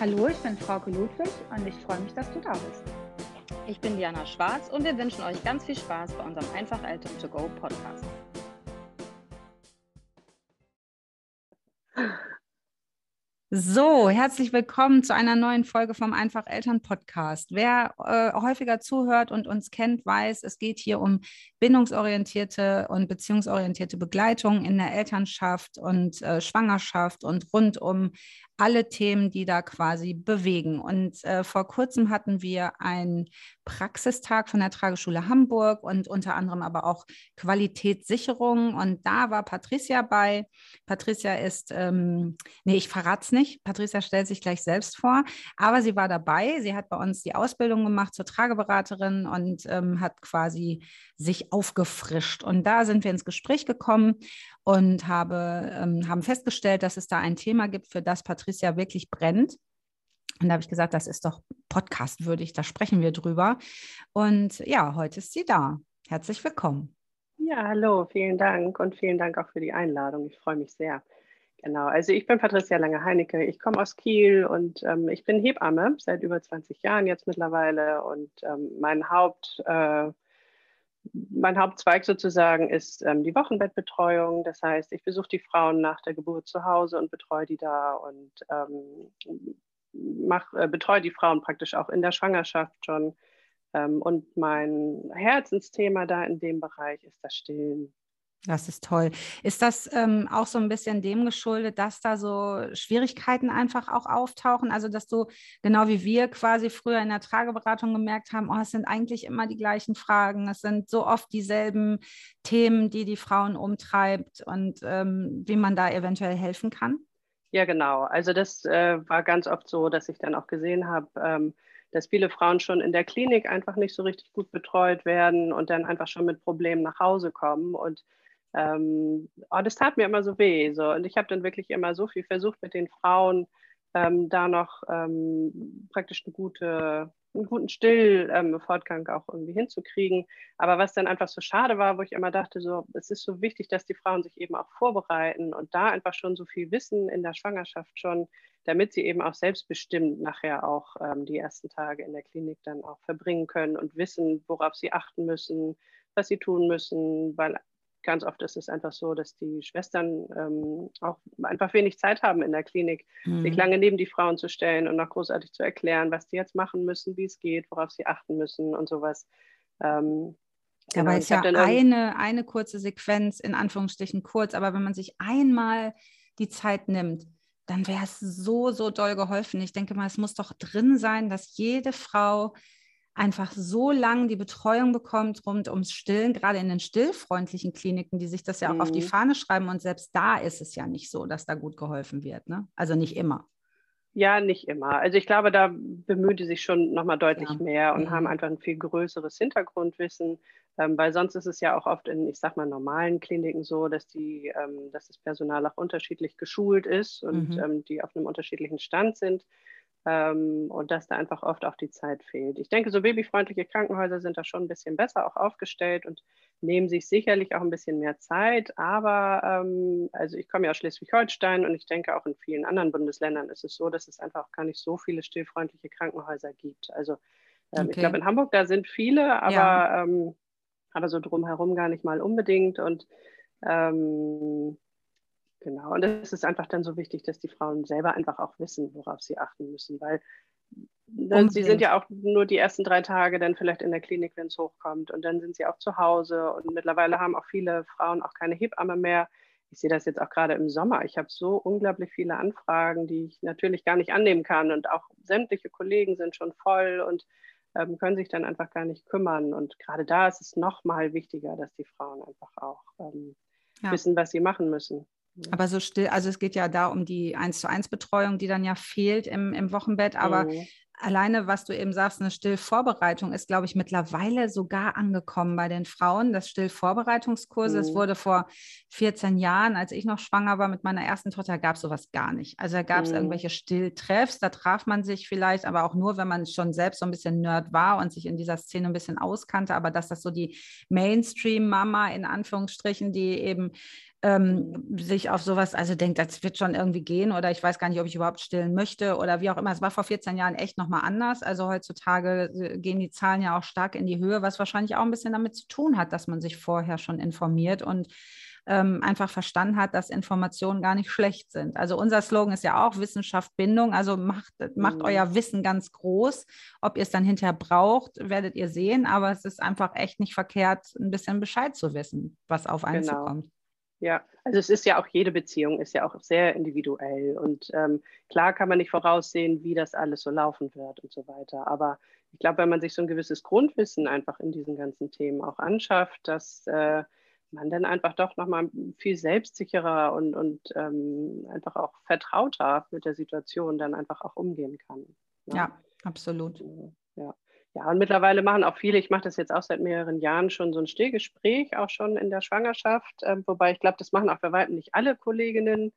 Hallo, ich bin Frauke Ludwig und ich freue mich, dass du da bist. Ich bin Diana Schwarz und wir wünschen euch ganz viel Spaß bei unserem Einfach Eltern to Go Podcast. So, herzlich willkommen zu einer neuen Folge vom Einfach Eltern Podcast. Wer äh, häufiger zuhört und uns kennt, weiß, es geht hier um bindungsorientierte und beziehungsorientierte Begleitung in der Elternschaft und äh, Schwangerschaft und rund um alle Themen, die da quasi bewegen. Und äh, vor kurzem hatten wir einen Praxistag von der Trageschule Hamburg und unter anderem aber auch Qualitätssicherung. Und da war Patricia bei. Patricia ist, ähm, nee, ich verrate es nicht. Patricia stellt sich gleich selbst vor, aber sie war dabei. Sie hat bei uns die Ausbildung gemacht zur Trageberaterin und ähm, hat quasi sich aufgefrischt. Und da sind wir ins Gespräch gekommen und habe, ähm, haben festgestellt, dass es da ein Thema gibt, für das Patricia wirklich brennt. Und da habe ich gesagt, das ist doch podcastwürdig, da sprechen wir drüber. Und ja, heute ist sie da. Herzlich willkommen. Ja, hallo, vielen Dank und vielen Dank auch für die Einladung. Ich freue mich sehr. Genau, also ich bin Patricia Lange-Heinecke. Ich komme aus Kiel und ähm, ich bin Hebamme seit über 20 Jahren jetzt mittlerweile. Und ähm, mein Haupt, äh, mein Hauptzweig sozusagen ist ähm, die Wochenbettbetreuung. Das heißt, ich besuche die Frauen nach der Geburt zu Hause und betreue die da und ähm, mach, äh, betreue die Frauen praktisch auch in der Schwangerschaft schon. Ähm, und mein Herzensthema da in dem Bereich ist das Stillen. Das ist toll. Ist das ähm, auch so ein bisschen dem geschuldet, dass da so Schwierigkeiten einfach auch auftauchen? Also, dass du genau wie wir quasi früher in der Trageberatung gemerkt haben, oh, es sind eigentlich immer die gleichen Fragen, es sind so oft dieselben Themen, die die Frauen umtreibt und ähm, wie man da eventuell helfen kann? Ja, genau. Also, das äh, war ganz oft so, dass ich dann auch gesehen habe, ähm, dass viele Frauen schon in der Klinik einfach nicht so richtig gut betreut werden und dann einfach schon mit Problemen nach Hause kommen und ähm, oh, das tat mir immer so weh. So. Und ich habe dann wirklich immer so viel versucht, mit den Frauen ähm, da noch ähm, praktisch eine gute, einen guten Stillfortgang ähm, auch irgendwie hinzukriegen. Aber was dann einfach so schade war, wo ich immer dachte, so, es ist so wichtig, dass die Frauen sich eben auch vorbereiten und da einfach schon so viel wissen in der Schwangerschaft schon, damit sie eben auch selbstbestimmt nachher auch ähm, die ersten Tage in der Klinik dann auch verbringen können und wissen, worauf sie achten müssen, was sie tun müssen, weil ganz oft ist es einfach so, dass die Schwestern ähm, auch einfach wenig Zeit haben in der Klinik, mhm. sich lange neben die Frauen zu stellen und noch großartig zu erklären, was die jetzt machen müssen, wie es geht, worauf sie achten müssen und sowas. Ähm, Dabei genau, ist ja eine, eine kurze Sequenz, in Anführungsstrichen kurz, aber wenn man sich einmal die Zeit nimmt, dann wäre es so, so doll geholfen. Ich denke mal, es muss doch drin sein, dass jede Frau einfach so lang die Betreuung bekommt rund ums Stillen, gerade in den stillfreundlichen Kliniken, die sich das ja auch mhm. auf die mhm. Fahne schreiben. Und selbst da ist es ja nicht so, dass da gut geholfen wird. Ne? Also nicht immer. Ja, nicht immer. Also ich glaube, da bemühen die sich schon nochmal deutlich ja. mehr und mhm. haben einfach ein viel größeres Hintergrundwissen, ähm, weil sonst ist es ja auch oft in, ich sag mal, normalen Kliniken so, dass die, ähm, dass das Personal auch unterschiedlich geschult ist und mhm. ähm, die auf einem unterschiedlichen Stand sind ähm, und dass da einfach oft auch die Zeit fehlt. Ich denke, so babyfreundliche Krankenhäuser sind da schon ein bisschen besser auch aufgestellt und nehmen sich sicherlich auch ein bisschen mehr Zeit. Aber ähm, also ich komme ja aus Schleswig-Holstein und ich denke auch in vielen anderen Bundesländern ist es so, dass es einfach auch gar nicht so viele stillfreundliche Krankenhäuser gibt. Also ähm, okay. ich glaube, in Hamburg da sind viele, aber, ja. Ähm, aber so drumherum gar nicht mal unbedingt. Und ähm, Genau, und es ist einfach dann so wichtig, dass die Frauen selber einfach auch wissen, worauf sie achten müssen, weil dann, sie sind ja auch nur die ersten drei Tage dann vielleicht in der Klinik, wenn es hochkommt und dann sind sie auch zu Hause und mittlerweile haben auch viele Frauen auch keine Hebamme mehr. Ich sehe das jetzt auch gerade im Sommer. Ich habe so unglaublich viele Anfragen, die ich natürlich gar nicht annehmen kann und auch sämtliche Kollegen sind schon voll und ähm, können sich dann einfach gar nicht kümmern. Und gerade da ist es noch mal wichtiger, dass die Frauen einfach auch ähm, ja. wissen, was sie machen müssen. Aber so still, also es geht ja da um die 1 zu 1 Betreuung, die dann ja fehlt im, im Wochenbett. Aber mhm. alleine, was du eben sagst, eine Stillvorbereitung ist, glaube ich, mittlerweile sogar angekommen bei den Frauen. Das Stillvorbereitungskurse, mhm. es wurde vor 14 Jahren, als ich noch schwanger war mit meiner ersten Tochter, gab es sowas gar nicht. Also da gab es mhm. irgendwelche Stilltreffs, da traf man sich vielleicht, aber auch nur, wenn man schon selbst so ein bisschen Nerd war und sich in dieser Szene ein bisschen auskannte. Aber dass das so die Mainstream-Mama in Anführungsstrichen, die eben ähm, sich auf sowas, also denkt, das wird schon irgendwie gehen oder ich weiß gar nicht, ob ich überhaupt stillen möchte oder wie auch immer. Es war vor 14 Jahren echt nochmal anders. Also heutzutage äh, gehen die Zahlen ja auch stark in die Höhe, was wahrscheinlich auch ein bisschen damit zu tun hat, dass man sich vorher schon informiert und ähm, einfach verstanden hat, dass Informationen gar nicht schlecht sind. Also unser Slogan ist ja auch Wissenschaft, Bindung. Also macht, macht mhm. euer Wissen ganz groß. Ob ihr es dann hinterher braucht, werdet ihr sehen. Aber es ist einfach echt nicht verkehrt, ein bisschen Bescheid zu wissen, was auf einen genau. zukommt. Ja, also es ist ja auch jede Beziehung ist ja auch sehr individuell und ähm, klar kann man nicht voraussehen, wie das alles so laufen wird und so weiter. Aber ich glaube, wenn man sich so ein gewisses Grundwissen einfach in diesen ganzen Themen auch anschafft, dass äh, man dann einfach doch nochmal viel selbstsicherer und, und ähm, einfach auch vertrauter mit der Situation dann einfach auch umgehen kann. Ne? Ja, absolut. Ja. Ja, und mittlerweile machen auch viele, ich mache das jetzt auch seit mehreren Jahren schon so ein Stillgespräch, auch schon in der Schwangerschaft, äh, wobei ich glaube, das machen auch bei weitem nicht alle Kolleginnen,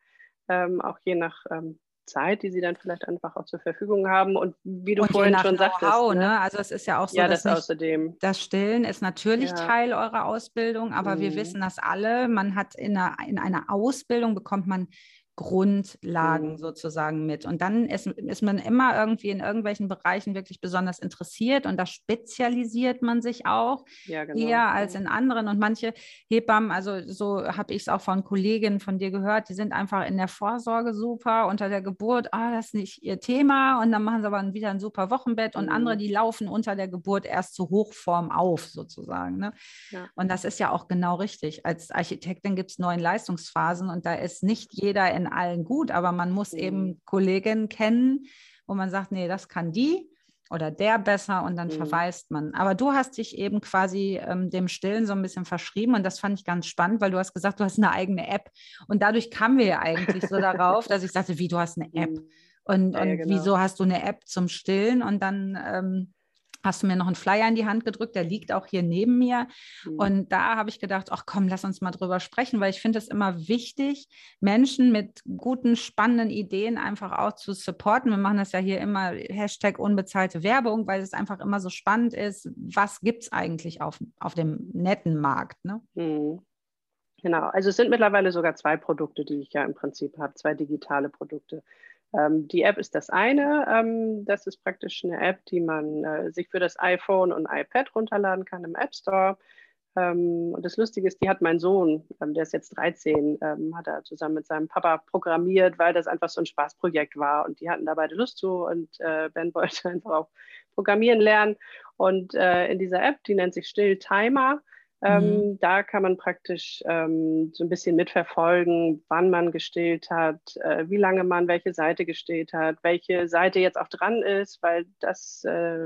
ähm, auch je nach ähm, Zeit, die sie dann vielleicht einfach auch zur Verfügung haben. Und wie du und vorhin schon sagtest. Ne? ne? Also es ist ja auch so, ja, dass das außerdem. Das Stillen ist natürlich ja. Teil eurer Ausbildung, aber mhm. wir wissen das alle. Man hat in einer, in einer Ausbildung bekommt man Grundlagen mhm. sozusagen mit. Und dann ist, ist man immer irgendwie in irgendwelchen Bereichen wirklich besonders interessiert und da spezialisiert man sich auch ja, genau. eher als in anderen. Und manche Hebammen, also so habe ich es auch von Kolleginnen von dir gehört, die sind einfach in der Vorsorge super, unter der Geburt, ah, das ist nicht ihr Thema und dann machen sie aber wieder ein super Wochenbett und mhm. andere, die laufen unter der Geburt erst zur Hochform auf sozusagen. Ne? Ja. Und das ist ja auch genau richtig. Als Architektin gibt es neun Leistungsphasen und da ist nicht jeder in in allen gut, aber man muss mhm. eben Kolleginnen kennen, wo man sagt, nee, das kann die oder der besser und dann mhm. verweist man. Aber du hast dich eben quasi ähm, dem Stillen so ein bisschen verschrieben und das fand ich ganz spannend, weil du hast gesagt, du hast eine eigene App und dadurch kamen wir ja eigentlich so darauf, dass ich sagte, wie, du hast eine App mhm. und, ja, und ja, genau. wieso hast du eine App zum Stillen und dann ähm, hast du mir noch einen Flyer in die Hand gedrückt, der liegt auch hier neben mir. Mhm. Und da habe ich gedacht, ach komm, lass uns mal drüber sprechen, weil ich finde es immer wichtig, Menschen mit guten, spannenden Ideen einfach auch zu supporten. Wir machen das ja hier immer Hashtag unbezahlte Werbung, weil es einfach immer so spannend ist, was gibt es eigentlich auf, auf dem netten Markt. Ne? Mhm. Genau, also es sind mittlerweile sogar zwei Produkte, die ich ja im Prinzip habe, zwei digitale Produkte. Ähm, die App ist das eine. Ähm, das ist praktisch eine App, die man äh, sich für das iPhone und iPad runterladen kann im App Store. Ähm, und das Lustige ist, die hat mein Sohn, ähm, der ist jetzt 13, ähm, hat er zusammen mit seinem Papa programmiert, weil das einfach so ein Spaßprojekt war. Und die hatten da beide Lust zu und äh, Ben wollte einfach auch programmieren lernen. Und äh, in dieser App, die nennt sich Still Timer, ähm, mhm. Da kann man praktisch ähm, so ein bisschen mitverfolgen, wann man gestillt hat, äh, wie lange man welche Seite gestillt hat, welche Seite jetzt auch dran ist, weil das, äh,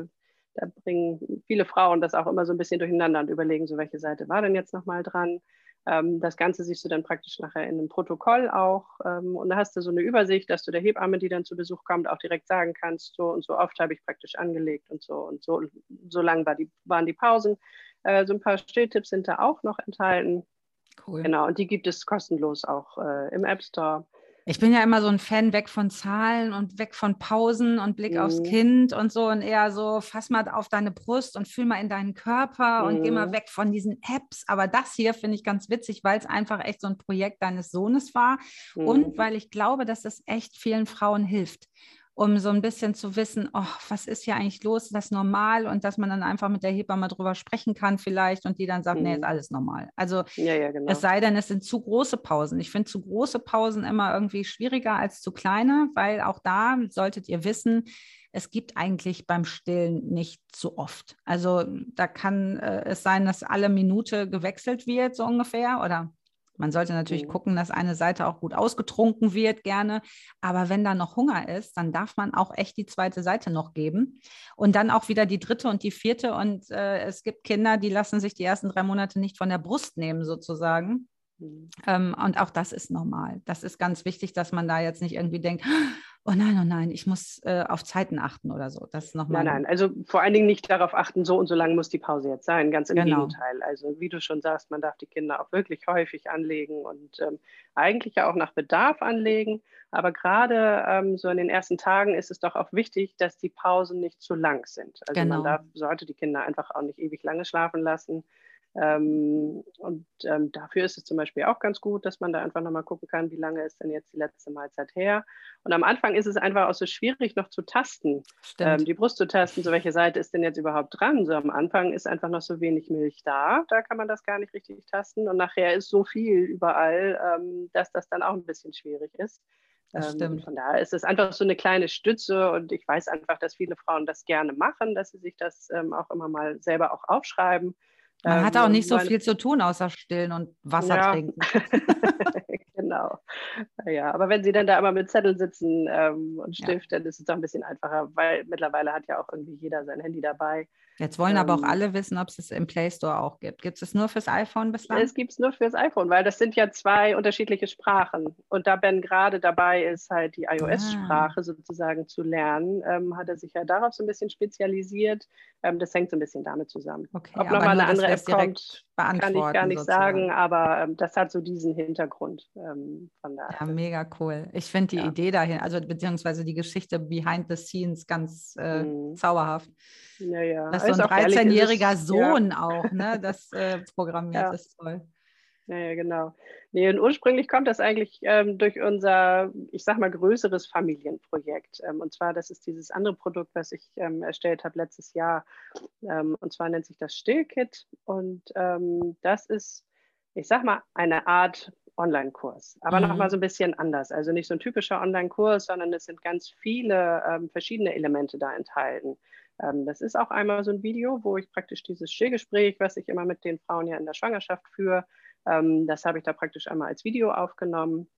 da bringen viele Frauen das auch immer so ein bisschen durcheinander und überlegen, so welche Seite war denn jetzt nochmal dran. Ähm, das Ganze siehst du dann praktisch nachher in einem Protokoll auch. Ähm, und da hast du so eine Übersicht, dass du der Hebamme, die dann zu Besuch kommt, auch direkt sagen kannst, so und so oft habe ich praktisch angelegt und so und so, so lang war die, waren die Pausen. Äh, so ein paar Stilltipps sind da auch noch enthalten. Cool. Genau, und die gibt es kostenlos auch äh, im App Store. Ich bin ja immer so ein Fan weg von Zahlen und weg von Pausen und Blick mhm. aufs Kind und so und eher so, fass mal auf deine Brust und fühl mal in deinen Körper mhm. und geh mal mhm. weg von diesen Apps. Aber das hier finde ich ganz witzig, weil es einfach echt so ein Projekt deines Sohnes war mhm. und weil ich glaube, dass es echt vielen Frauen hilft um so ein bisschen zu wissen, oh, was ist hier eigentlich los, ist das normal und dass man dann einfach mit der Hebamme drüber sprechen kann vielleicht und die dann sagt, mhm. nee, ist mhm. alles normal. Also ja, ja, genau. es sei denn, es sind zu große Pausen. Ich finde zu große Pausen immer irgendwie schwieriger als zu kleine, weil auch da solltet ihr wissen, es gibt eigentlich beim Stillen nicht so oft. Also da kann äh, es sein, dass alle Minute gewechselt wird, so ungefähr, oder man sollte natürlich mhm. gucken, dass eine Seite auch gut ausgetrunken wird, gerne. Aber wenn da noch Hunger ist, dann darf man auch echt die zweite Seite noch geben. Und dann auch wieder die dritte und die vierte. Und äh, es gibt Kinder, die lassen sich die ersten drei Monate nicht von der Brust nehmen, sozusagen. Mhm. Ähm, und auch das ist normal. Das ist ganz wichtig, dass man da jetzt nicht irgendwie denkt, oh nein, oh nein, ich muss äh, auf Zeiten achten oder so. Das nochmal. Nein, nein, also vor allen Dingen nicht darauf achten, so und so lang muss die Pause jetzt sein. Ganz im genau. Gegenteil. Also wie du schon sagst, man darf die Kinder auch wirklich häufig anlegen und ähm, eigentlich ja auch nach Bedarf anlegen. Aber gerade ähm, so in den ersten Tagen ist es doch auch wichtig, dass die Pausen nicht zu lang sind. Also genau. man darf, sollte die Kinder einfach auch nicht ewig lange schlafen lassen. Ähm, und ähm, dafür ist es zum Beispiel auch ganz gut, dass man da einfach nochmal gucken kann, wie lange ist denn jetzt die letzte Mahlzeit her. Und am Anfang ist es einfach auch so schwierig noch zu tasten, ähm, die Brust zu tasten, so welche Seite ist denn jetzt überhaupt dran. So am Anfang ist einfach noch so wenig Milch da, da kann man das gar nicht richtig tasten. Und nachher ist so viel überall, ähm, dass das dann auch ein bisschen schwierig ist. Ähm. Von daher ist es einfach so eine kleine Stütze und ich weiß einfach, dass viele Frauen das gerne machen, dass sie sich das ähm, auch immer mal selber auch aufschreiben. Man ähm, hat auch nicht so viel zu tun, außer stillen und Wasser ja. trinken. genau. Ja, aber wenn Sie dann da immer mit Zettel sitzen ähm, und Stift, ja. dann ist es doch ein bisschen einfacher, weil mittlerweile hat ja auch irgendwie jeder sein Handy dabei. Jetzt wollen ähm, aber auch ähm, alle wissen, ob es es im Play Store auch gibt. Gibt es nur fürs iPhone bislang? Es gibt es nur fürs iPhone, weil das sind ja zwei unterschiedliche Sprachen. Und da Ben gerade dabei ist, halt die iOS-Sprache ah. sozusagen zu lernen, ähm, hat er sich ja darauf so ein bisschen spezialisiert. Ähm, das hängt so ein bisschen damit zusammen. Okay, Ob nochmal eine andere App kommt, kann ich gar nicht sozusagen. sagen, aber ähm, das hat so diesen Hintergrund. Ähm, von daher. Ja, mega cool. Ich finde die ja. Idee dahin, also beziehungsweise die Geschichte behind the scenes ganz äh, mhm. zauberhaft. Ja, ja. Das ist so ein 13-jähriger Sohn ja. auch, ne? Das äh, programmiert ja. ist toll. Ja, ja, genau. Nee, und ursprünglich kommt das eigentlich ähm, durch unser, ich sag mal, größeres Familienprojekt. Ähm, und zwar, das ist dieses andere Produkt, was ich ähm, erstellt habe letztes Jahr. Ähm, und zwar nennt sich das Stillkit. Und ähm, das ist, ich sag mal, eine Art Online-Kurs, aber mhm. nochmal so ein bisschen anders. Also nicht so ein typischer Online-Kurs, sondern es sind ganz viele ähm, verschiedene Elemente da enthalten. Das ist auch einmal so ein Video, wo ich praktisch dieses Stillgespräch, was ich immer mit den Frauen ja in der Schwangerschaft führe, ähm, das habe ich da praktisch einmal als Video aufgenommen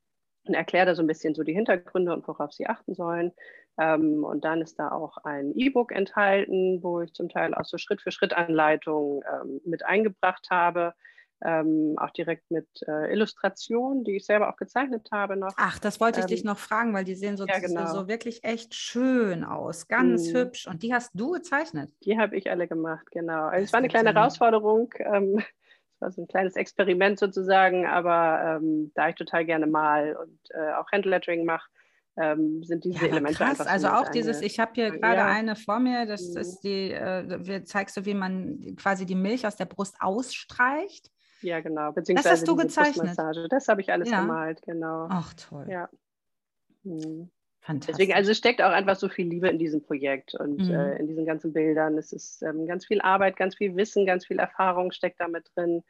und erkläre da so ein bisschen so die Hintergründe und worauf sie achten sollen. Ähm, und dann ist da auch ein E-Book enthalten, wo ich zum Teil auch so Schritt-für-Schritt-Anleitungen ähm, mit eingebracht habe ähm, auch direkt mit äh, Illustrationen, die ich selber auch gezeichnet habe noch. Ach, das wollte ich ähm, dich noch fragen, weil die sehen so, ja, genau. so wirklich echt schön aus, ganz mhm. hübsch. Und die hast du gezeichnet? Die habe ich alle gemacht, genau. Also es war eine kleine Herausforderung. War so ein kleines Experiment sozusagen, aber ähm, da ich total gerne mal und äh, auch Handlettering mache, ähm, sind diese ja, Elemente krass. Also auch dieses, ich habe hier gerade ja. eine vor mir, das mhm. ist die, äh, zeigst du, wie man quasi die Milch aus der Brust ausstreicht. Ja, genau. Beziehungsweise das hast du gezeichnet. Das habe ich alles ja. gemalt, genau. Ach, toll. Ja. Hm. Deswegen, also es steckt auch einfach so viel Liebe in diesem Projekt und mhm. äh, in diesen ganzen Bildern. Es ist ähm, ganz viel Arbeit, ganz viel Wissen, ganz viel Erfahrung steckt damit drin.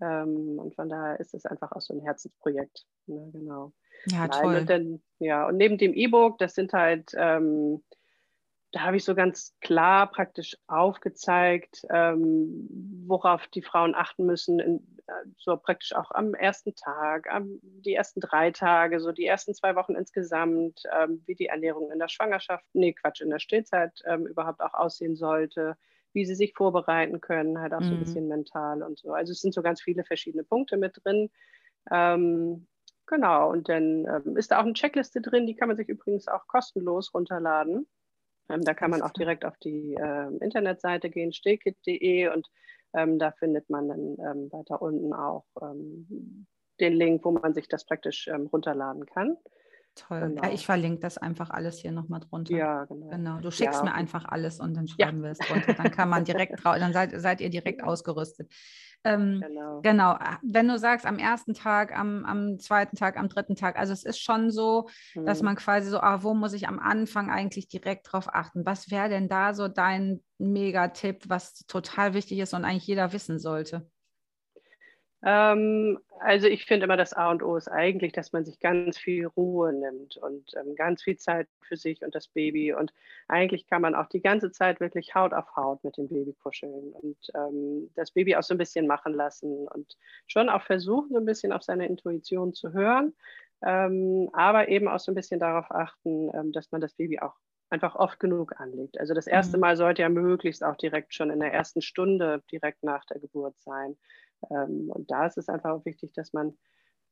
Ähm, und von daher ist es einfach auch so ein Herzensprojekt. Ne? Genau. Ja, Nein, toll. Und dann, ja, und neben dem E-Book, das sind halt ähm, da habe ich so ganz klar praktisch aufgezeigt, ähm, worauf die Frauen achten müssen, in, so praktisch auch am ersten Tag, am, die ersten drei Tage, so die ersten zwei Wochen insgesamt, ähm, wie die Ernährung in der Schwangerschaft, nee, Quatsch, in der Stillzeit ähm, überhaupt auch aussehen sollte, wie sie sich vorbereiten können, halt auch so ein mhm. bisschen mental und so. Also es sind so ganz viele verschiedene Punkte mit drin. Ähm, genau, und dann ähm, ist da auch eine Checkliste drin, die kann man sich übrigens auch kostenlos runterladen. Ähm, da kann man auch direkt auf die äh, Internetseite gehen, stillkit.de und ähm, da findet man dann ähm, weiter unten auch ähm, den Link, wo man sich das praktisch ähm, runterladen kann. Toll. Genau. Ja, ich verlinke das einfach alles hier nochmal drunter. Ja, genau. genau. Du schickst ja, mir einfach alles und dann schreiben ja. wir es drunter. Dann kann man direkt dann seid, seid ihr direkt ausgerüstet. Ähm, genau. genau. Wenn du sagst, am ersten Tag, am, am zweiten Tag, am dritten Tag, also es ist schon so, mhm. dass man quasi so, ah, wo muss ich am Anfang eigentlich direkt drauf achten? Was wäre denn da so dein Megatipp, was total wichtig ist und eigentlich jeder wissen sollte? Ähm, also ich finde immer, das A und O ist eigentlich, dass man sich ganz viel Ruhe nimmt und ähm, ganz viel Zeit für sich und das Baby. Und eigentlich kann man auch die ganze Zeit wirklich Haut auf Haut mit dem Baby kuscheln und ähm, das Baby auch so ein bisschen machen lassen und schon auch versuchen, so ein bisschen auf seine Intuition zu hören, ähm, aber eben auch so ein bisschen darauf achten, ähm, dass man das Baby auch einfach oft genug anlegt. Also das erste mhm. Mal sollte ja möglichst auch direkt schon in der ersten Stunde direkt nach der Geburt sein. Ähm, und da ist es einfach wichtig, dass man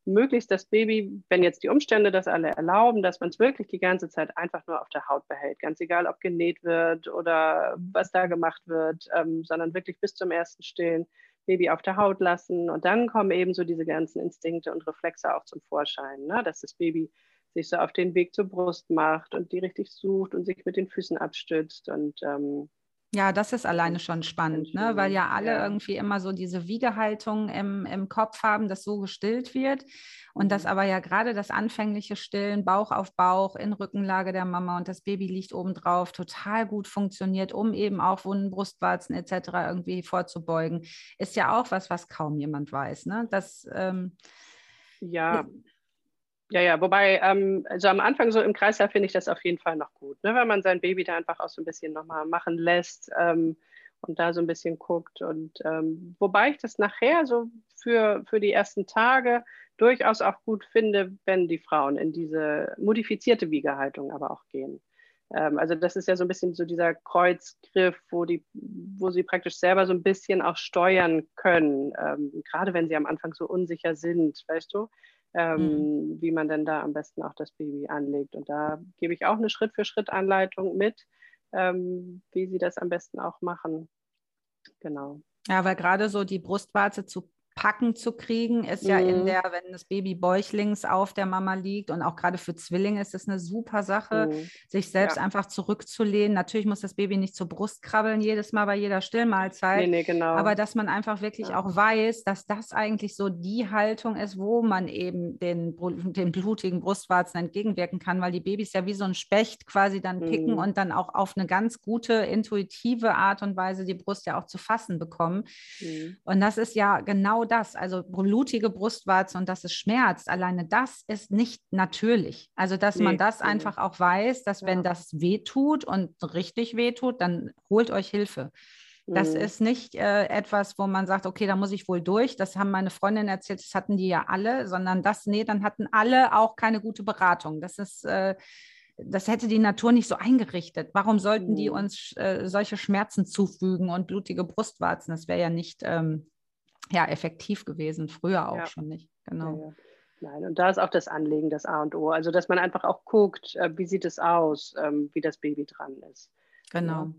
möglichst das Baby, wenn jetzt die Umstände das alle erlauben, dass man es wirklich die ganze Zeit einfach nur auf der Haut behält. Ganz egal, ob genäht wird oder was da gemacht wird, ähm, sondern wirklich bis zum ersten Stillen Baby auf der Haut lassen. Und dann kommen eben so diese ganzen Instinkte und Reflexe auch zum Vorschein, ne? dass das Baby sich so auf den Weg zur Brust macht und die richtig sucht und sich mit den Füßen abstützt und ähm, Ja, das ist alleine schon spannend, ne? weil ja alle ja. irgendwie immer so diese Wiegehaltung im, im Kopf haben, dass so gestillt wird. Und dass mhm. aber ja gerade das anfängliche Stillen, Bauch auf Bauch, in Rückenlage der Mama und das Baby liegt obendrauf, total gut funktioniert, um eben auch Wunden, Brustwarzen etc. irgendwie vorzubeugen, ist ja auch was, was kaum jemand weiß. Ne? Das, ähm, ja. Ja, ja, wobei, ähm, also am Anfang so im Kreislauf finde ich das auf jeden Fall noch gut, ne? wenn man sein Baby da einfach auch so ein bisschen nochmal machen lässt ähm, und da so ein bisschen guckt. Und ähm, wobei ich das nachher so für, für die ersten Tage durchaus auch gut finde, wenn die Frauen in diese modifizierte Wiegehaltung aber auch gehen. Ähm, also das ist ja so ein bisschen so dieser Kreuzgriff, wo, die, wo sie praktisch selber so ein bisschen auch steuern können, ähm, gerade wenn sie am Anfang so unsicher sind, weißt du? Ähm, mhm. wie man denn da am besten auch das Baby anlegt. Und da gebe ich auch eine Schritt-für-Schritt-Anleitung mit, ähm, wie sie das am besten auch machen. Genau. Ja, weil gerade so die Brustwarze zu Packen zu kriegen, ist ja in mhm. der, wenn das Baby bäuchlings auf der Mama liegt und auch gerade für Zwillinge ist es eine super Sache, mhm. sich selbst ja. einfach zurückzulehnen. Natürlich muss das Baby nicht zur Brust krabbeln jedes Mal bei jeder Stillmahlzeit, nee, nee, genau. aber dass man einfach wirklich ja. auch weiß, dass das eigentlich so die Haltung ist, wo man eben den, den blutigen Brustwarzen entgegenwirken kann, weil die Babys ja wie so ein Specht quasi dann picken mhm. und dann auch auf eine ganz gute, intuitive Art und Weise die Brust ja auch zu fassen bekommen. Mhm. Und das ist ja genau das, also blutige Brustwarze und dass es schmerzt, alleine das ist nicht natürlich. Also, dass nee, man das nee. einfach auch weiß, dass ja. wenn das wehtut und richtig wehtut, dann holt euch Hilfe. Das mhm. ist nicht äh, etwas, wo man sagt, okay, da muss ich wohl durch. Das haben meine Freundinnen erzählt, das hatten die ja alle, sondern das, nee, dann hatten alle auch keine gute Beratung. Das ist, äh, das hätte die Natur nicht so eingerichtet. Warum sollten die mhm. uns äh, solche Schmerzen zufügen und blutige Brustwarzen? Das wäre ja nicht ähm, ja, effektiv gewesen, früher auch ja. schon nicht. Genau. Ja. Nein, und da ist auch das Anlegen das A und O. Also, dass man einfach auch guckt, äh, wie sieht es aus, ähm, wie das Baby dran ist. Genau.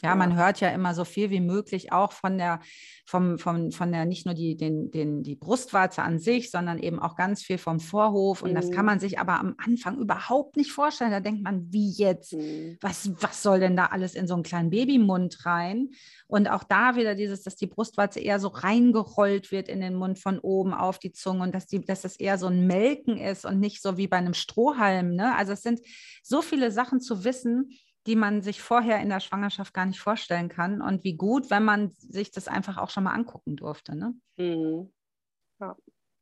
Ja, man hört ja immer so viel wie möglich auch von der, vom, vom, von der, nicht nur die, den, den, die Brustwarze an sich, sondern eben auch ganz viel vom Vorhof. Und mhm. das kann man mhm. sich aber am Anfang überhaupt nicht vorstellen. Da denkt man, wie jetzt? Mhm. Was, was soll denn da alles in so einen kleinen Babymund rein? Und auch da wieder dieses, dass die Brustwarze eher so reingerollt wird in den Mund von oben auf die Zunge und dass, die, dass das eher so ein Melken ist und nicht so wie bei einem Strohhalm. Ne? Also es sind so viele Sachen zu wissen die man sich vorher in der Schwangerschaft gar nicht vorstellen kann. Und wie gut, wenn man sich das einfach auch schon mal angucken durfte. Ne? Mhm. Ja.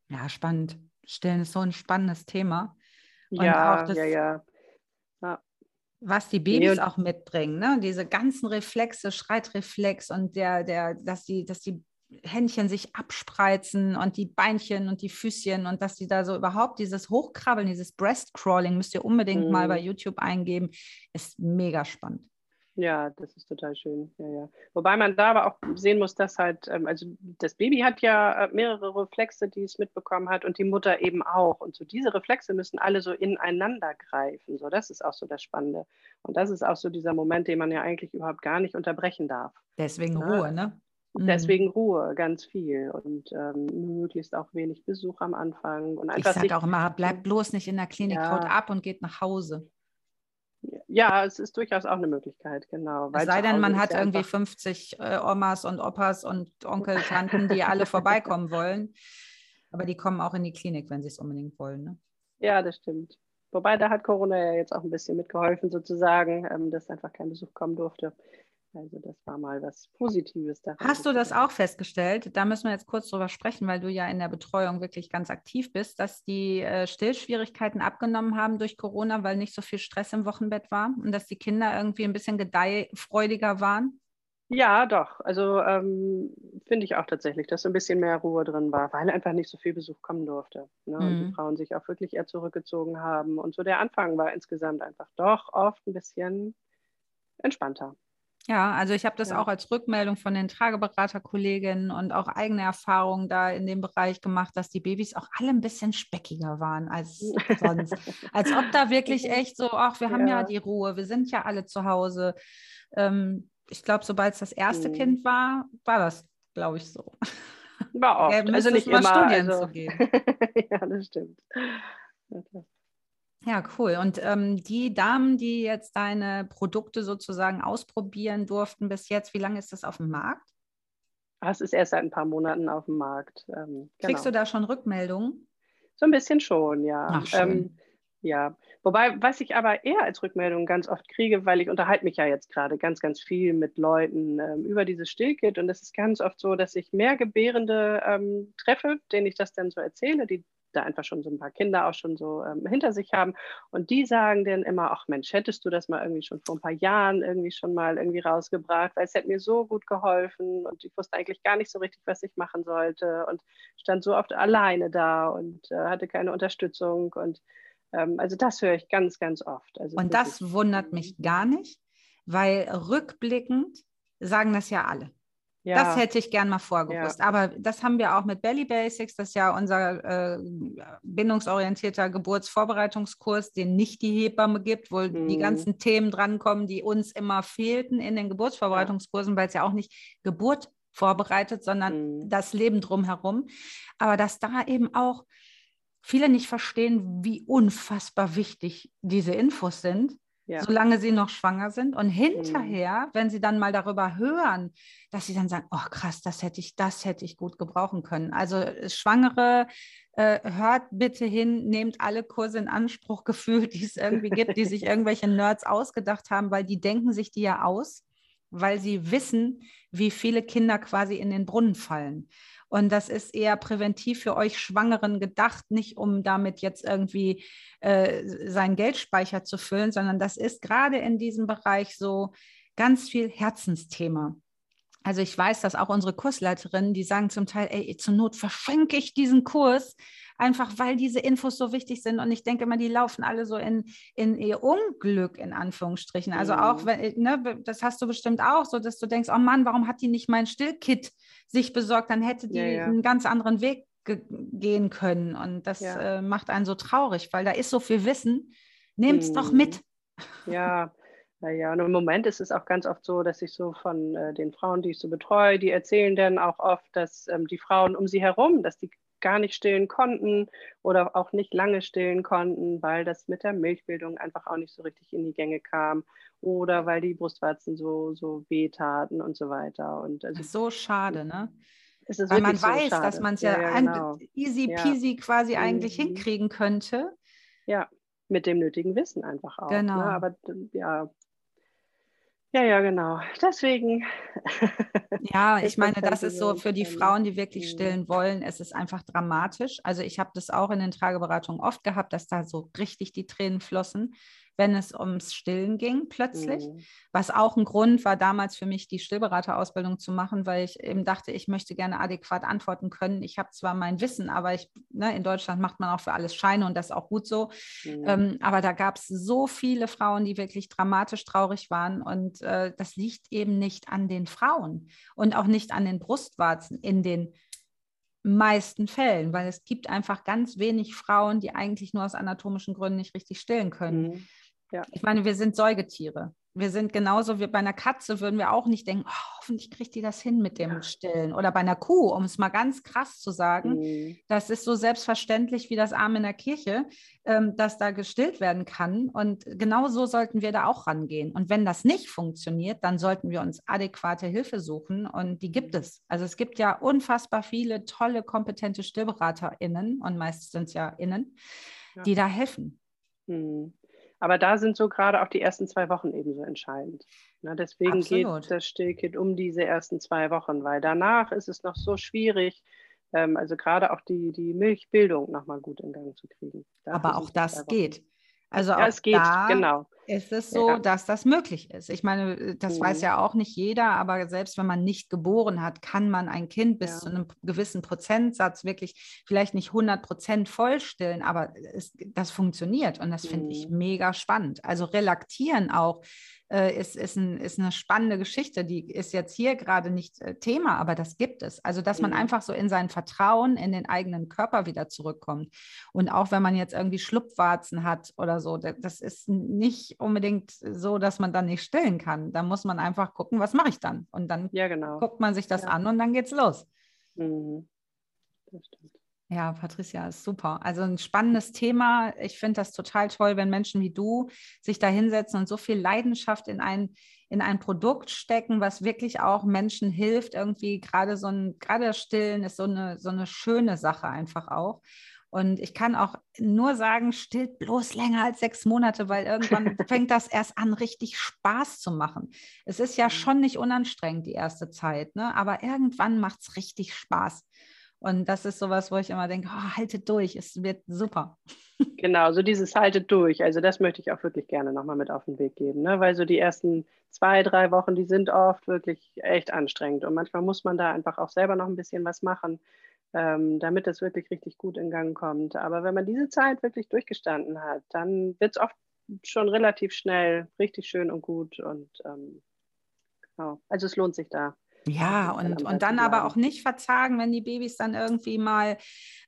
ja, spannend. Stillen ist so ein spannendes Thema. Und ja, das, ja, ja, ja. Was die Babys auch mitbringen, ne? diese ganzen Reflexe, Schreitreflex und der, der, dass die, dass die Händchen sich abspreizen und die Beinchen und die Füßchen und dass sie da so überhaupt dieses Hochkrabbeln, dieses Breastcrawling, müsst ihr unbedingt mhm. mal bei YouTube eingeben, ist mega spannend. Ja, das ist total schön. Ja, ja. Wobei man da aber auch sehen muss, dass halt, ähm, also das Baby hat ja äh, mehrere Reflexe, die es mitbekommen hat und die Mutter eben auch. Und so diese Reflexe müssen alle so ineinander greifen. So, das ist auch so das Spannende. Und das ist auch so dieser Moment, den man ja eigentlich überhaupt gar nicht unterbrechen darf. Deswegen ja. Ruhe, ne? Mhm. Deswegen Ruhe, ganz viel und ähm, möglichst auch wenig Besuch am Anfang. Und einfach ich sage auch immer, bleibt bloß nicht in der Klinik, ja. haut ab und geht nach Hause. Ja, es ist durchaus auch eine Möglichkeit, genau. Es sei denn, man hat ja irgendwie 50 äh, Omas und Opas und Onkel, Tanten, die alle vorbeikommen wollen. Aber die kommen auch in die Klinik, wenn sie es unbedingt wollen. Ne? Ja, das stimmt. Wobei, da hat Corona ja jetzt auch ein bisschen mitgeholfen, sozusagen, ähm, dass einfach kein Besuch kommen durfte. Also das war mal was Positives. Hast du das auch festgestellt? Da müssen wir jetzt kurz drüber sprechen, weil du ja in der Betreuung wirklich ganz aktiv bist, dass die äh, Stillschwierigkeiten abgenommen haben durch Corona, weil nicht so viel Stress im Wochenbett war und dass die Kinder irgendwie ein bisschen gedeihfreudiger waren? Ja, doch. Also ähm, finde ich auch tatsächlich, dass so ein bisschen mehr Ruhe drin war, weil einfach nicht so viel Besuch kommen durfte. Ne? Mhm. Und die mhm. Frauen sich auch wirklich eher zurückgezogen haben. Und so der Anfang war insgesamt einfach doch oft ein bisschen entspannter. Ja, also ich habe das ja. auch als Rückmeldung von den Trageberaterkolleginnen und auch eigene Erfahrungen da in dem Bereich gemacht, dass die Babys auch alle ein bisschen speckiger waren als sonst. als ob da wirklich echt so, ach, wir haben ja, ja die Ruhe, wir sind ja alle zu Hause. Ähm, ich glaube, sobald es das erste mhm. Kind war, war das, glaube ich, so. War oft. also nicht immer. Studien also... zu geben. ja, das stimmt. Ja, cool. Und ähm, die Damen, die jetzt deine Produkte sozusagen ausprobieren durften bis jetzt, wie lange ist das auf dem Markt? Ah, es ist erst seit ein paar Monaten auf dem Markt. Ähm, Kriegst genau. du da schon Rückmeldungen? So ein bisschen schon, ja. Ach, schön. Ähm, ja, wobei, was ich aber eher als Rückmeldung ganz oft kriege, weil ich unterhalte mich ja jetzt gerade ganz, ganz viel mit Leuten ähm, über dieses Stillkit und es ist ganz oft so, dass ich mehr Gebärende ähm, treffe, denen ich das dann so erzähle, die da einfach schon so ein paar Kinder auch schon so ähm, hinter sich haben. Und die sagen dann immer, ach Mensch, hättest du das mal irgendwie schon vor ein paar Jahren irgendwie schon mal irgendwie rausgebracht, weil es hätte mir so gut geholfen und ich wusste eigentlich gar nicht so richtig, was ich machen sollte und stand so oft alleine da und äh, hatte keine Unterstützung und ähm, also das höre ich ganz, ganz oft. Also und das wundert mich gar nicht, weil rückblickend sagen das ja alle. Ja. Das hätte ich gern mal vorgewusst. Ja. Aber das haben wir auch mit Belly Basics. Das ist ja unser äh, bindungsorientierter Geburtsvorbereitungskurs, den nicht die Hebamme gibt, wo mhm. die ganzen Themen drankommen, die uns immer fehlten in den Geburtsvorbereitungskursen, weil es ja auch nicht Geburt vorbereitet, sondern mhm. das Leben drumherum. Aber dass da eben auch viele nicht verstehen, wie unfassbar wichtig diese Infos sind ja. solange sie noch schwanger sind. Und hinterher, mhm. wenn sie dann mal darüber hören, dass sie dann sagen, oh krass, das hätte ich, das hätte ich gut gebrauchen können. Also äh, Schwangere, äh, hört bitte hin, nehmt alle Kurse in Anspruch gefühlt, die es irgendwie gibt, die sich irgendwelche Nerds ausgedacht haben, weil die denken sich die ja aus, weil sie wissen, wie viele Kinder quasi in den Brunnen fallen. Und das ist eher präventiv für euch Schwangeren gedacht, nicht um damit jetzt irgendwie äh, seinen Geldspeicher zu füllen, sondern das ist gerade in diesem Bereich so ganz viel Herzensthema. Also ich weiß, dass auch unsere Kursleiterinnen, die sagen zum Teil, ey, zur Not verschenke ich diesen Kurs, einfach weil diese Infos so wichtig sind. Und ich denke immer, die laufen alle so in, in ihr Unglück, in Anführungsstrichen. Also mhm. auch, wenn, ne, das hast du bestimmt auch, so dass du denkst, oh Mann, warum hat die nicht mein Stillkit sich besorgt? Dann hätte die ja, ja. einen ganz anderen Weg gehen können. Und das ja. äh, macht einen so traurig, weil da ist so viel Wissen. Nehmt es mhm. doch mit. Ja, naja, und im Moment ist es auch ganz oft so, dass ich so von äh, den Frauen, die ich so betreue, die erzählen dann auch oft, dass ähm, die Frauen um sie herum, dass die gar nicht stillen konnten oder auch nicht lange stillen konnten, weil das mit der Milchbildung einfach auch nicht so richtig in die Gänge kam oder weil die Brustwarzen so, so wehtaten und so weiter. Und also, so schade, ne? weil man so weiß, schade. dass man es ja, ja, genau. easy peasy ja. quasi mhm. eigentlich hinkriegen könnte. Ja, mit dem nötigen Wissen einfach auch. Ne? Genau. Ne? Aber ja, ja, ja, genau. Deswegen. Ja, ich meine, das ist so für die Frauen, die wirklich stillen wollen, es ist einfach dramatisch. Also ich habe das auch in den Trageberatungen oft gehabt, dass da so richtig die Tränen flossen wenn es ums Stillen ging plötzlich. Mhm. Was auch ein Grund war, damals für mich die Stillberaterausbildung zu machen, weil ich eben dachte, ich möchte gerne adäquat antworten können. Ich habe zwar mein Wissen, aber ich, ne, in Deutschland macht man auch für alles Scheine und das ist auch gut so. Mhm. Ähm, aber da gab es so viele Frauen, die wirklich dramatisch traurig waren. Und äh, das liegt eben nicht an den Frauen und auch nicht an den Brustwarzen in den meisten Fällen, weil es gibt einfach ganz wenig Frauen, die eigentlich nur aus anatomischen Gründen nicht richtig stillen können. Mhm. Ja. Ich meine, wir sind Säugetiere. Wir sind genauso wie bei einer Katze, würden wir auch nicht denken, oh, hoffentlich kriegt die das hin mit dem ja. Stillen. Oder bei einer Kuh, um es mal ganz krass zu sagen, mhm. das ist so selbstverständlich wie das Arm in der Kirche, ähm, dass da gestillt werden kann. Und genau so sollten wir da auch rangehen. Und wenn das nicht funktioniert, dann sollten wir uns adäquate Hilfe suchen. Und die gibt es. Also es gibt ja unfassbar viele tolle, kompetente StillberaterInnen, und meistens sind es ja Innen, ja. die da helfen. Mhm. Aber da sind so gerade auch die ersten zwei Wochen ebenso entscheidend. Na, deswegen Absolut. geht das Stillkit um diese ersten zwei Wochen, weil danach ist es noch so schwierig, ähm, also gerade auch die, die Milchbildung nochmal gut in Gang zu kriegen. Dafür Aber auch das geht. Also ja, auch es geht, da genau. Ist es so, ja. dass das möglich ist. Ich meine, das mhm. weiß ja auch nicht jeder, aber selbst wenn man nicht geboren hat, kann man ein Kind bis ja. zu einem gewissen Prozentsatz wirklich vielleicht nicht 100 Prozent vollstellen, aber es, das funktioniert und das mhm. finde ich mhm. mega spannend. Also relaktieren auch äh, ist, ist, ein, ist eine spannende Geschichte. Die ist jetzt hier gerade nicht äh, Thema, aber das gibt es. Also, dass man mhm. einfach so in sein Vertrauen in den eigenen Körper wieder zurückkommt. Und auch wenn man jetzt irgendwie Schlupfwarzen hat oder so, das ist nicht unbedingt so, dass man dann nicht stillen kann. Da muss man einfach gucken, was mache ich dann? Und dann ja, genau. guckt man sich das ja. an und dann geht's los. Mhm. Das stimmt. Ja, Patricia, ist super. Also ein spannendes Thema. Ich finde das total toll, wenn Menschen wie du sich da hinsetzen und so viel Leidenschaft in ein, in ein Produkt stecken, was wirklich auch Menschen hilft. Irgendwie gerade so ein, gerade das Stillen ist so eine, so eine schöne Sache einfach auch. Und ich kann auch nur sagen, stillt bloß länger als sechs Monate, weil irgendwann fängt das erst an, richtig Spaß zu machen. Es ist ja schon nicht unanstrengend die erste Zeit, ne? aber irgendwann macht es richtig Spaß. Und das ist sowas, wo ich immer denke, oh, haltet durch, es wird super. Genau, so dieses haltet durch. Also das möchte ich auch wirklich gerne nochmal mit auf den Weg geben, ne? weil so die ersten zwei, drei Wochen, die sind oft wirklich echt anstrengend. Und manchmal muss man da einfach auch selber noch ein bisschen was machen, ähm, damit es wirklich richtig gut in Gang kommt. Aber wenn man diese Zeit wirklich durchgestanden hat, dann wird es oft schon relativ schnell richtig schön und gut. Und ähm, genau, also es lohnt sich da. Ja, und, und dann aber auch nicht verzagen, wenn die Babys dann irgendwie mal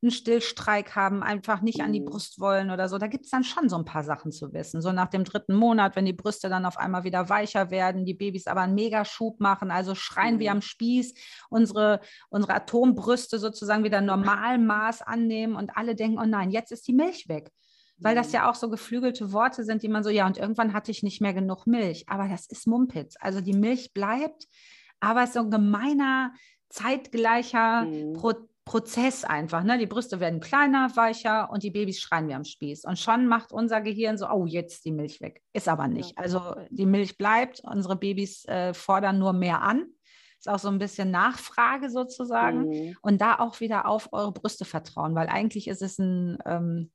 einen Stillstreik haben, einfach nicht an die mhm. Brust wollen oder so. Da gibt es dann schon so ein paar Sachen zu wissen. So nach dem dritten Monat, wenn die Brüste dann auf einmal wieder weicher werden, die Babys aber einen Megaschub machen, also schreien mhm. wie am Spieß, unsere, unsere Atombrüste sozusagen wieder Normalmaß annehmen und alle denken, oh nein, jetzt ist die Milch weg weil das mhm. ja auch so geflügelte Worte sind, die man so, ja, und irgendwann hatte ich nicht mehr genug Milch. Aber das ist Mumpitz. Also die Milch bleibt, aber es ist so ein gemeiner, zeitgleicher mhm. Pro Prozess einfach. Ne? Die Brüste werden kleiner, weicher und die Babys schreien wie am Spieß. Und schon macht unser Gehirn so, oh, jetzt die Milch weg. Ist aber nicht. Also die Milch bleibt, unsere Babys äh, fordern nur mehr an. Ist auch so ein bisschen Nachfrage sozusagen. Mhm. Und da auch wieder auf eure Brüste vertrauen, weil eigentlich ist es ein, ähm,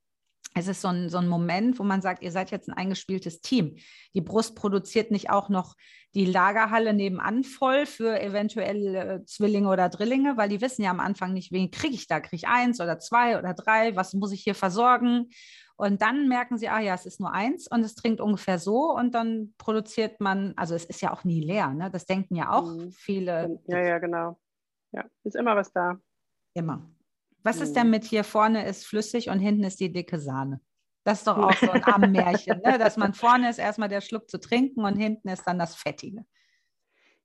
es ist so ein, so ein Moment, wo man sagt, ihr seid jetzt ein eingespieltes Team. Die Brust produziert nicht auch noch die Lagerhalle nebenan voll für eventuell äh, Zwillinge oder Drillinge, weil die wissen ja am Anfang nicht, wen kriege ich da? Kriege ich eins oder zwei oder drei? Was muss ich hier versorgen? Und dann merken sie, ah ja, es ist nur eins und es trinkt ungefähr so und dann produziert man, also es ist ja auch nie leer, ne? Das denken ja auch mhm. viele. Ja, ja, genau. Ja, ist immer was da. Immer. Was ist denn mhm. mit hier vorne ist flüssig und hinten ist die dicke Sahne? Das ist doch auch so ein Ammärchen, ne? dass man vorne ist erstmal der Schluck zu trinken und hinten ist dann das Fettige.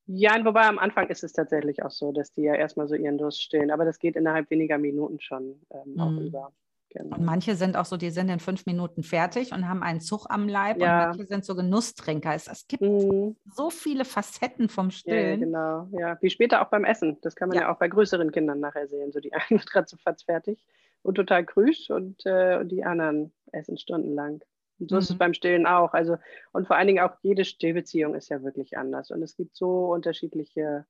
Ja, wobei am Anfang ist es tatsächlich auch so, dass die ja erstmal so ihren Durst stillen, aber das geht innerhalb weniger Minuten schon ähm, auch mm. über. Genau. Und manche sind auch so, die sind in fünf Minuten fertig und haben einen Zug am Leib ja. und manche sind so Genusstrinker. Es, es gibt mhm. so viele Facetten vom Stillen. Ja, genau, ja. Wie später auch beim Essen. Das kann man ja, ja auch bei größeren Kindern nachher sehen. So die einen sind gerade so fertig und total grüß und, äh, und die anderen essen stundenlang. Und so mhm. ist es mhm. beim Stillen auch. Also, und vor allen Dingen auch jede Stillbeziehung ist ja wirklich anders. Und es gibt so unterschiedliche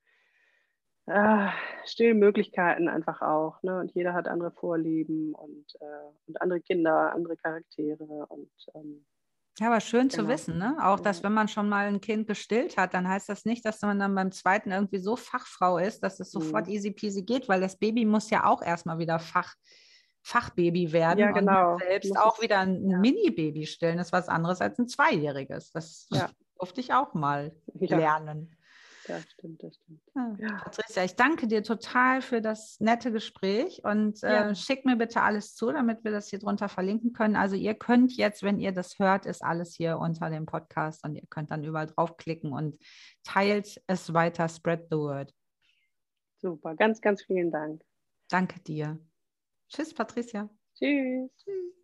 äh, Stillmöglichkeiten einfach auch. Ne? Und jeder hat andere Vorlieben und, äh, und andere Kinder, andere Charaktere. Und, ähm, ja, aber schön genau. zu wissen, ne? Auch, dass wenn man schon mal ein Kind gestillt hat, dann heißt das nicht, dass man dann beim zweiten irgendwie so Fachfrau ist, dass es sofort mhm. easy peasy geht, weil das Baby muss ja auch erstmal wieder Fach, Fachbaby werden. Ja, genau. Und selbst muss auch wieder ein ja. Mini-Baby stillen, das ist was anderes als ein Zweijähriges. Das ja. durfte ich auch mal ja. lernen. Das stimmt, das stimmt. Ja. Patricia, ich danke dir total für das nette Gespräch und äh, ja. schick mir bitte alles zu, damit wir das hier drunter verlinken können. Also ihr könnt jetzt, wenn ihr das hört, ist alles hier unter dem Podcast und ihr könnt dann überall draufklicken und teilt es weiter, spread the word. Super, ganz, ganz vielen Dank. Danke dir. Tschüss, Patricia. Tschüss. Tschüss.